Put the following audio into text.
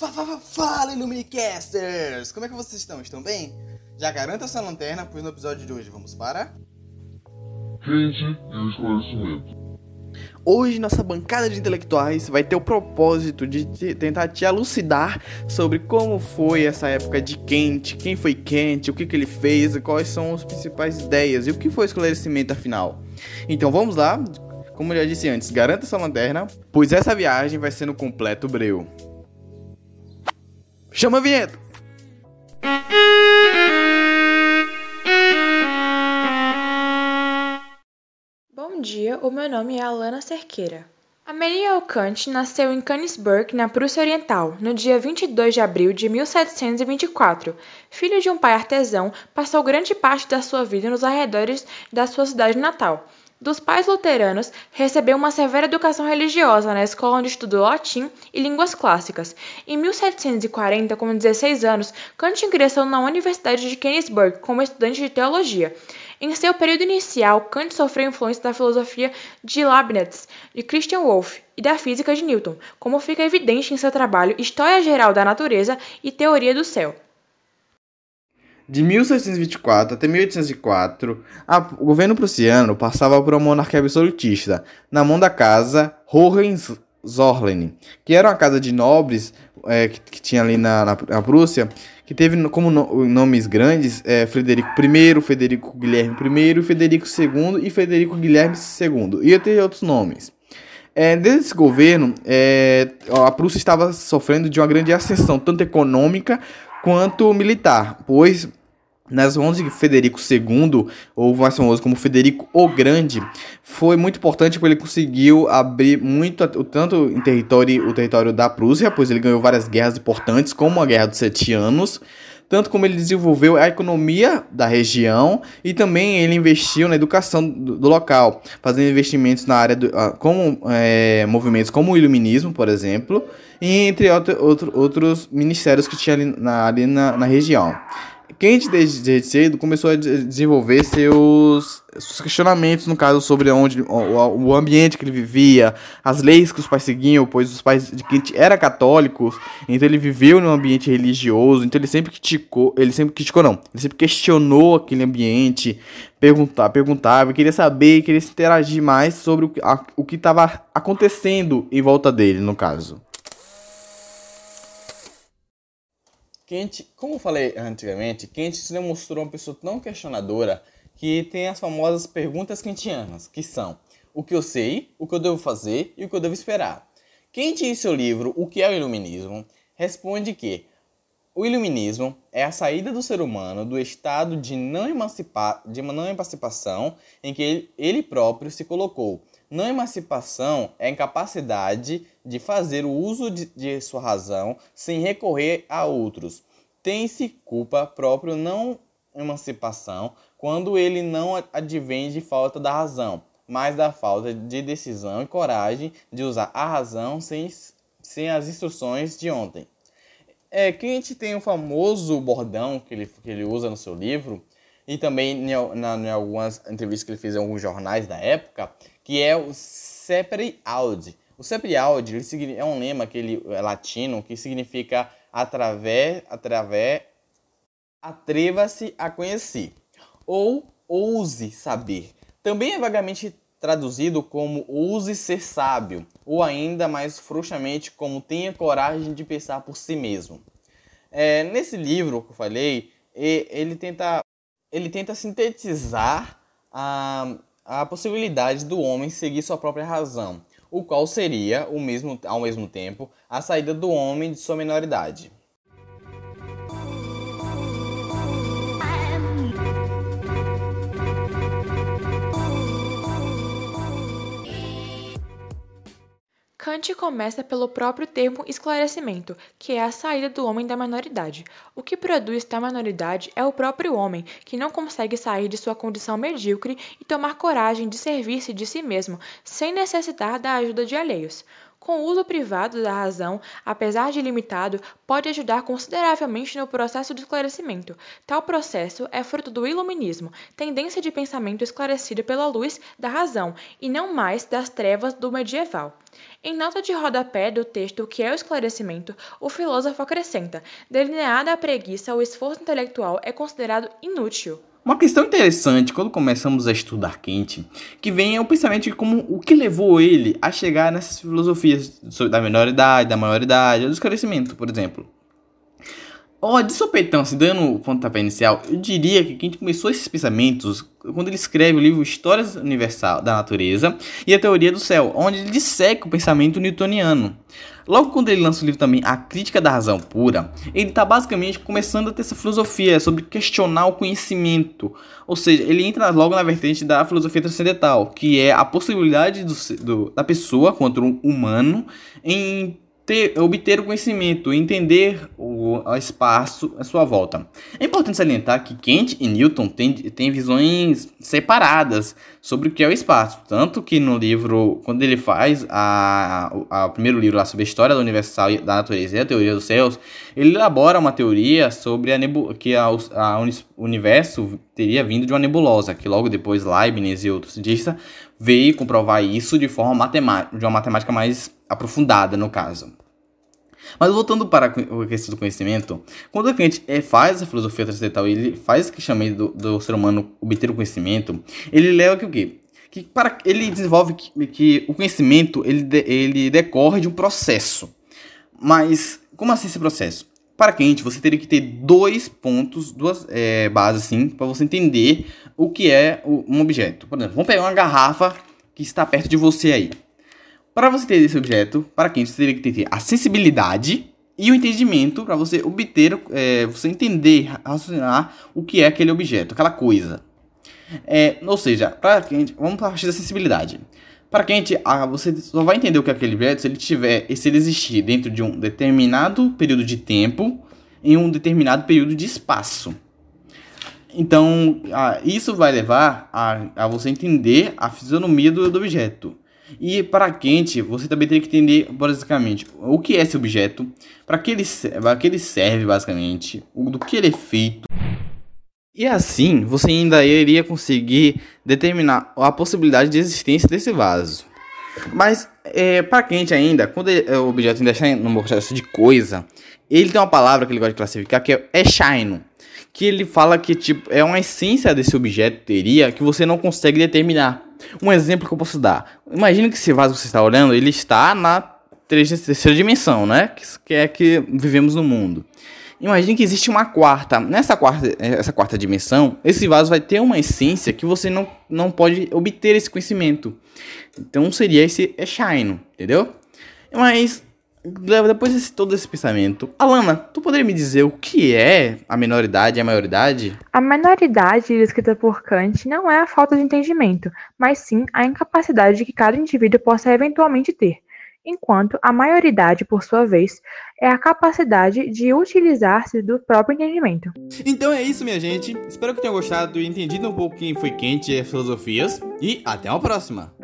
Fala, Illuminicasters! Como é que vocês estão? Estão bem? Já garanta sua lanterna, pois no episódio de hoje vamos para... Quente e o esclarecimento. Hoje nossa bancada de intelectuais vai ter o propósito de te, tentar te elucidar sobre como foi essa época de Kent, quem foi Kent, o que, que ele fez, quais são as principais ideias e o que foi o esclarecimento afinal. Então vamos lá, como eu já disse antes, garanta sua lanterna, pois essa viagem vai ser no completo breu. Chama a vinheta! Bom dia, o meu nome é Alana Cerqueira. Amelia Kant nasceu em Königsberg, na Prússia Oriental, no dia 22 de abril de 1724. Filho de um pai artesão, passou grande parte da sua vida nos arredores da sua cidade natal. Dos pais luteranos, recebeu uma severa educação religiosa na escola onde estudou latim e línguas clássicas. Em 1740, com 16 anos, Kant ingressou na Universidade de Königsberg como estudante de teologia. Em seu período inicial, Kant sofreu influência da filosofia de Leibniz, de Christian Wolff e da física de Newton, como fica evidente em seu trabalho História Geral da Natureza e Teoria do Céu. De 1724 até 1804, a, o governo prussiano passava por uma monarquia absolutista, na mão da casa Hohenzollern, que era uma casa de nobres é, que, que, tinha ali na, na, na, Prússia, que teve como no, nomes grandes é, Frederico I, Federico Guilherme I, Federico II e Federico Guilherme II. Ia ter outros nomes. É, desde esse governo, é, a Prússia estava sofrendo de uma grande ascensão, tanto econômica quanto militar, pois nas mãos de Federico II, ou mais famoso como Federico o Grande, foi muito importante porque ele conseguiu abrir muito, tanto em território, o território da Prússia, pois ele ganhou várias guerras importantes, como a Guerra dos Sete Anos, tanto como ele desenvolveu a economia da região e também ele investiu na educação do, do local, fazendo investimentos na área do, ah, como é, movimentos como o iluminismo, por exemplo, e entre outro, outro, outros ministérios que tinha ali na, ali na, na região. Kant, desde, desde cedo, começou a desenvolver seus, seus questionamentos, no caso, sobre onde, o, o, ambiente que ele vivia, as leis que os pais seguiam, pois os pais de Kant eram católicos, então ele viveu num ambiente religioso, então ele sempre criticou, ele sempre criticou não, ele sempre questionou aquele ambiente, perguntar, perguntava, queria saber, queria se interagir mais sobre o, a, o que estava acontecendo em volta dele, no caso. Kant, como eu falei antigamente, Kant se demonstrou uma pessoa tão questionadora que tem as famosas perguntas kantianas, que são o que eu sei, o que eu devo fazer e o que eu devo esperar. Kant, em seu livro O que é o Iluminismo, responde que o Iluminismo é a saída do ser humano do estado de não, emancipa de não emancipação em que ele, próprio se colocou. Não emancipação é a incapacidade de fazer o uso de, de sua razão sem recorrer a outros. Tem-se culpa próprio não emancipação quando ele não advém de falta da razão, mas da falta de decisão e coragem de usar a razão sem, sem as instruções de ontem. É que a gente tem o famoso bordão que ele, que ele usa no seu livro, e também em, na, em algumas entrevistas que ele fez em alguns jornais da época, que é o Sepri Audi. O Sepri Audi ele é um lema que ele, é latino que significa através, através, atreva-se a conhecer ou ouse saber. Também é vagamente traduzido como ouse ser sábio, ou ainda mais frouxamente como tenha coragem de pensar por si mesmo. É, nesse livro que eu falei, ele tenta, ele tenta sintetizar a, a possibilidade do homem seguir sua própria razão, o qual seria, o mesmo, ao mesmo tempo, a saída do homem de sua minoridade. Kant começa pelo próprio termo esclarecimento, que é a saída do homem da minoridade. O que produz tal minoridade é o próprio homem, que não consegue sair de sua condição medíocre e tomar coragem de servir-se de si mesmo, sem necessitar da ajuda de alheios. Com o uso privado da razão, apesar de limitado, pode ajudar consideravelmente no processo de esclarecimento. Tal processo é fruto do iluminismo, tendência de pensamento esclarecido pela luz da razão e não mais das trevas do medieval. Em nota de rodapé do texto que é o esclarecimento, o filósofo acrescenta: delineada a preguiça, o esforço intelectual é considerado inútil. Uma questão interessante quando começamos a estudar Kant, que vem é o pensamento de como o que levou ele a chegar nessas filosofias da menoridade, da maioridade, do esclarecimento, por exemplo. Ó, de sopetão, se dando o pontapé inicial, eu diria que quem começou esses pensamentos quando ele escreve o livro Histórias Universal da Natureza e a Teoria do Céu, onde ele disseca o pensamento newtoniano. Logo quando ele lança o livro também A Crítica da Razão Pura, ele está basicamente começando a ter essa filosofia sobre questionar o conhecimento. Ou seja, ele entra logo na vertente da filosofia transcendental, que é a possibilidade do, do, da pessoa, contra um humano, em ter, obter o conhecimento, entender o, o espaço à sua volta. É importante salientar que Kant e Newton têm, têm visões separadas sobre o que é o espaço. Tanto que no livro, quando ele faz a, a, a primeiro livro lá sobre a história da universal da natureza e a teoria dos céus, ele elabora uma teoria sobre a nebu que a, a, o universo teria vindo de uma nebulosa, que logo depois Leibniz e outros cientistas veio comprovar isso de forma matemática, de uma matemática mais aprofundada no caso. Mas voltando para a questão do conhecimento, quando Kant é, faz a filosofia transcendental, ele faz o que chama do, do ser humano obter o conhecimento, ele leva que o quê? Que para, ele desenvolve que, que o conhecimento ele, de, ele decorre de um processo. Mas como assim esse processo? Para Kant, você teria que ter dois pontos, duas é, bases assim, para você entender o que é um objeto. Por exemplo, vamos pegar uma garrafa que está perto de você aí. Para você ter esse objeto, para quem você teria que ter a sensibilidade e o entendimento para você obter, é, você entender, raciocinar o que é aquele objeto, aquela coisa. É, ou seja, quem vamos partir da sensibilidade. Para quem ah, você só vai entender o que é aquele objeto se ele tiver, se ele existir dentro de um determinado período de tempo em um determinado período de espaço. Então, ah, isso vai levar a, a você entender a fisionomia do, do objeto. E para quente, você também tem que entender basicamente o que é esse objeto, para que que ele serve basicamente, do que ele é feito. E assim, você ainda iria conseguir determinar a possibilidade de existência desse vaso. Mas é, para quente ainda, quando ele, o objeto ainda está no processo de coisa, ele tem uma palavra que ele gosta de classificar que é shine, que ele fala que tipo é uma essência desse objeto teria que você não consegue determinar. Um exemplo que eu posso dar. Imagina que esse vaso que você está olhando, ele está na terceira dimensão, né? Que é que vivemos no mundo. Imagine que existe uma quarta. Nessa quarta, essa quarta dimensão, esse vaso vai ter uma essência que você não, não pode obter esse conhecimento. Então seria esse shine, entendeu? Mas depois de todo esse pensamento, Alana, tu poderia me dizer o que é a menoridade e a maioridade? A menoridade, descrita por Kant, não é a falta de entendimento, mas sim a incapacidade que cada indivíduo possa eventualmente ter, enquanto a maioridade, por sua vez, é a capacidade de utilizar-se do próprio entendimento. Então é isso, minha gente. Espero que tenham gostado e entendido um pouco quem foi Kant e as filosofias, e até uma próxima!